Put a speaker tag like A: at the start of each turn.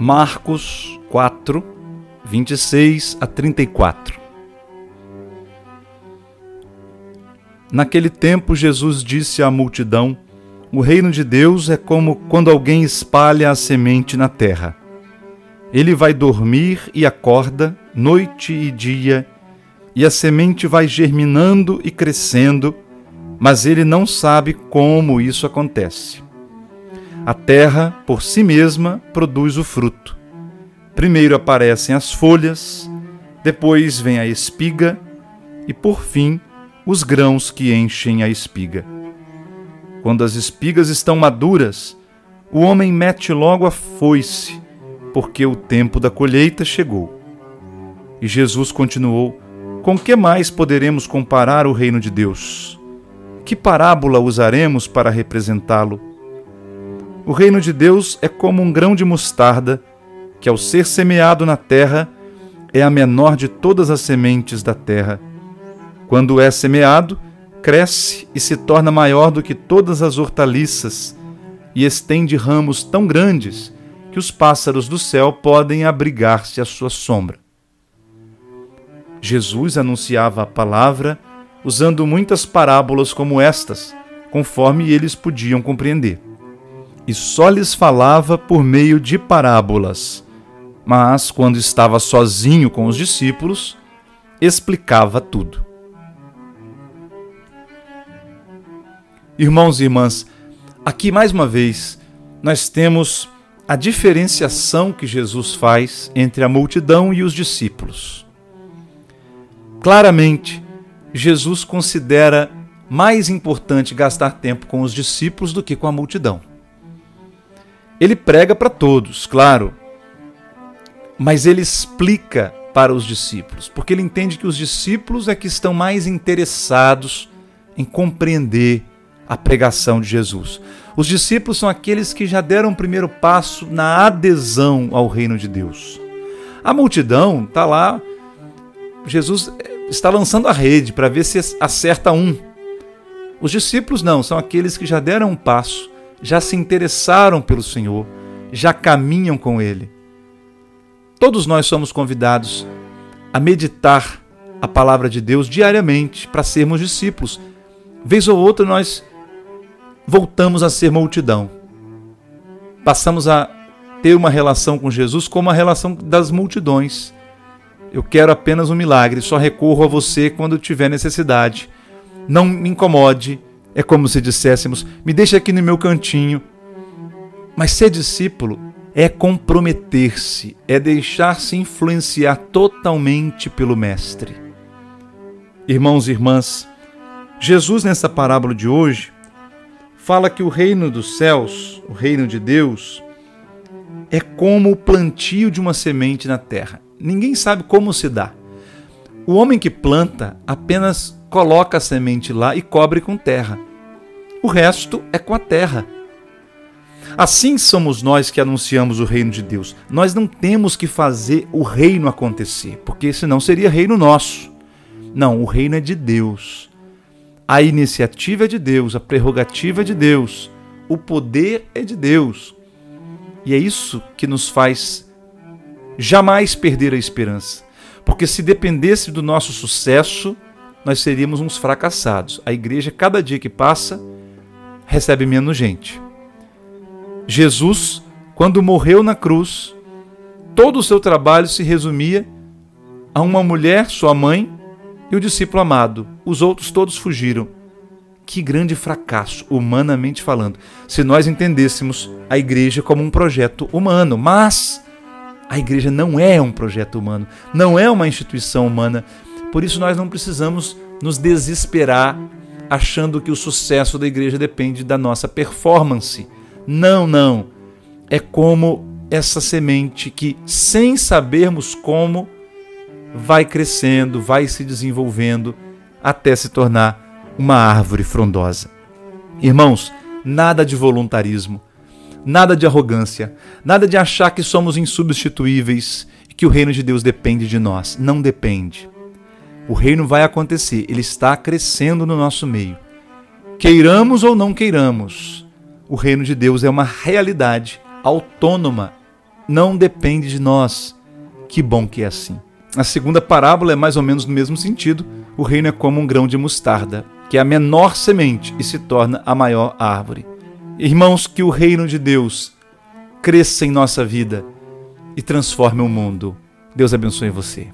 A: Marcos 4, 26 a 34 Naquele tempo, Jesus disse à multidão: O reino de Deus é como quando alguém espalha a semente na terra. Ele vai dormir e acorda, noite e dia, e a semente vai germinando e crescendo, mas ele não sabe como isso acontece. A terra, por si mesma, produz o fruto. Primeiro aparecem as folhas, depois vem a espiga e, por fim, os grãos que enchem a espiga. Quando as espigas estão maduras, o homem mete logo a foice, porque o tempo da colheita chegou. E Jesus continuou: Com que mais poderemos comparar o reino de Deus? Que parábola usaremos para representá-lo? O reino de Deus é como um grão de mostarda, que ao ser semeado na terra, é a menor de todas as sementes da terra quando é semeado, cresce e se torna maior do que todas as hortaliças e estende ramos tão grandes que os pássaros do céu podem abrigar-se à sua sombra. Jesus anunciava a palavra usando muitas parábolas como estas, conforme eles podiam compreender. E só lhes falava por meio de parábolas. Mas, quando estava sozinho com os discípulos, explicava tudo. Irmãos e irmãs, aqui mais uma vez nós temos a diferenciação que Jesus faz entre a multidão e os discípulos. Claramente, Jesus considera mais importante gastar tempo com os discípulos do que com a multidão. Ele prega para todos, claro, mas ele explica para os discípulos, porque ele entende que os discípulos é que estão mais interessados em compreender a pregação de Jesus. Os discípulos são aqueles que já deram o primeiro passo na adesão ao reino de Deus. A multidão está lá, Jesus está lançando a rede para ver se acerta um. Os discípulos não, são aqueles que já deram um passo, já se interessaram pelo Senhor, já caminham com Ele. Todos nós somos convidados a meditar a palavra de Deus diariamente para sermos discípulos. Vez ou outra nós voltamos a ser multidão. Passamos a ter uma relação com Jesus como a relação das multidões. Eu quero apenas um milagre, só recorro a você quando tiver necessidade. Não me incomode, é como se disséssemos: me deixe aqui no meu cantinho. Mas ser discípulo é comprometer-se, é deixar-se influenciar totalmente pelo Mestre. Irmãos e irmãs, Jesus, nessa parábola de hoje, fala que o reino dos céus, o reino de Deus, é como o plantio de uma semente na terra. Ninguém sabe como se dá. O homem que planta apenas coloca a semente lá e cobre com terra. O resto é com a terra. Assim somos nós que anunciamos o reino de Deus. Nós não temos que fazer o reino acontecer, porque senão seria reino nosso. Não, o reino é de Deus. A iniciativa é de Deus, a prerrogativa é de Deus, o poder é de Deus. E é isso que nos faz jamais perder a esperança. Porque se dependesse do nosso sucesso, nós seríamos uns fracassados. A igreja, cada dia que passa, recebe menos gente. Jesus, quando morreu na cruz, todo o seu trabalho se resumia a uma mulher, sua mãe, e o discípulo amado. Os outros todos fugiram. Que grande fracasso, humanamente falando, se nós entendêssemos a igreja como um projeto humano. Mas a igreja não é um projeto humano, não é uma instituição humana. Por isso nós não precisamos nos desesperar achando que o sucesso da igreja depende da nossa performance. Não, não. É como essa semente que, sem sabermos como, vai crescendo, vai se desenvolvendo até se tornar uma árvore frondosa. Irmãos, nada de voluntarismo, nada de arrogância, nada de achar que somos insubstituíveis e que o reino de Deus depende de nós. Não depende. O reino vai acontecer, ele está crescendo no nosso meio. Queiramos ou não queiramos, o reino de Deus é uma realidade autônoma não depende de nós. Que bom que é assim. A segunda parábola é mais ou menos no mesmo sentido. O reino é como um grão de mostarda, que é a menor semente e se torna a maior árvore. Irmãos, que o reino de Deus cresça em nossa vida e transforme o mundo. Deus abençoe você.